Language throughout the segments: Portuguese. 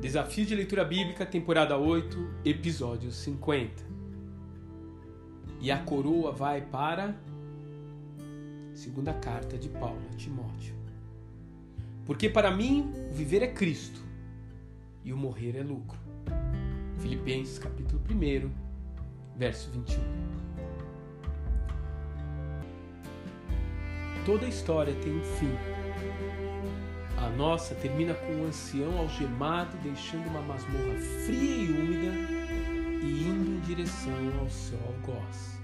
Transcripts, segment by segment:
Desafio de Leitura Bíblica, temporada 8, episódio 50. E a coroa vai para segunda carta de Paulo a Timóteo. Porque para mim o viver é Cristo e o morrer é lucro. Filipenses capítulo 1, verso 21. Toda história tem um fim nossa termina com um ancião algemado deixando uma masmorra fria e úmida e indo em direção ao seu algoz.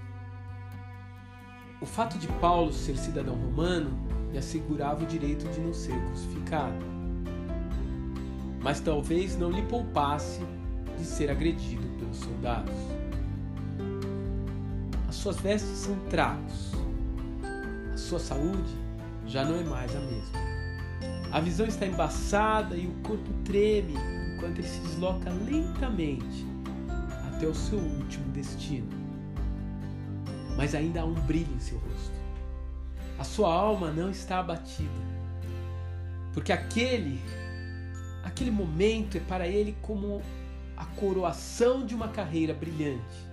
O fato de Paulo ser cidadão romano lhe assegurava o direito de não ser crucificado, mas talvez não lhe poupasse de ser agredido pelos soldados. As suas vestes são trapos, a sua saúde já não é mais a mesma. A visão está embaçada e o corpo treme enquanto ele se desloca lentamente até o seu último destino. Mas ainda há um brilho em seu rosto. A sua alma não está abatida, porque aquele aquele momento é para ele como a coroação de uma carreira brilhante.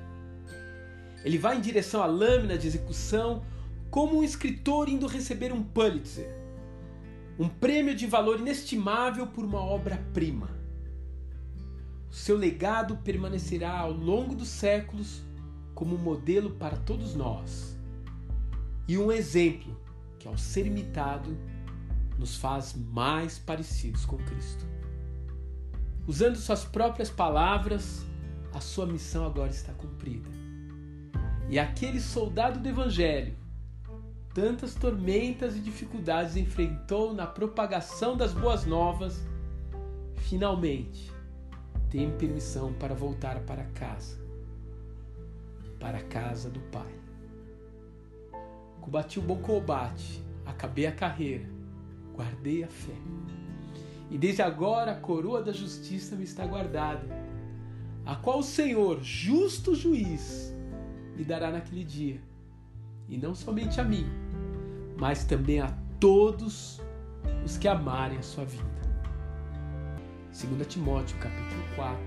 Ele vai em direção à lâmina de execução como um escritor indo receber um Pulitzer um prêmio de valor inestimável por uma obra-prima. O seu legado permanecerá ao longo dos séculos como um modelo para todos nós e um exemplo que, ao ser imitado, nos faz mais parecidos com Cristo. Usando suas próprias palavras, a sua missão agora está cumprida. E aquele soldado do Evangelho tantas tormentas e dificuldades enfrentou na propagação das boas novas, finalmente tem permissão para voltar para casa, para a casa do Pai. Combati o bom combate, acabei a carreira, guardei a fé. E desde agora a coroa da justiça me está guardada, a qual o Senhor, justo juiz, me dará naquele dia e não somente a mim, mas também a todos os que amarem a sua vida. 2 Timóteo capítulo 4,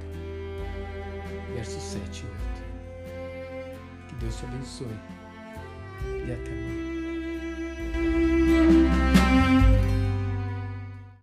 versos 7 e 8. Que Deus te abençoe e até amanhã.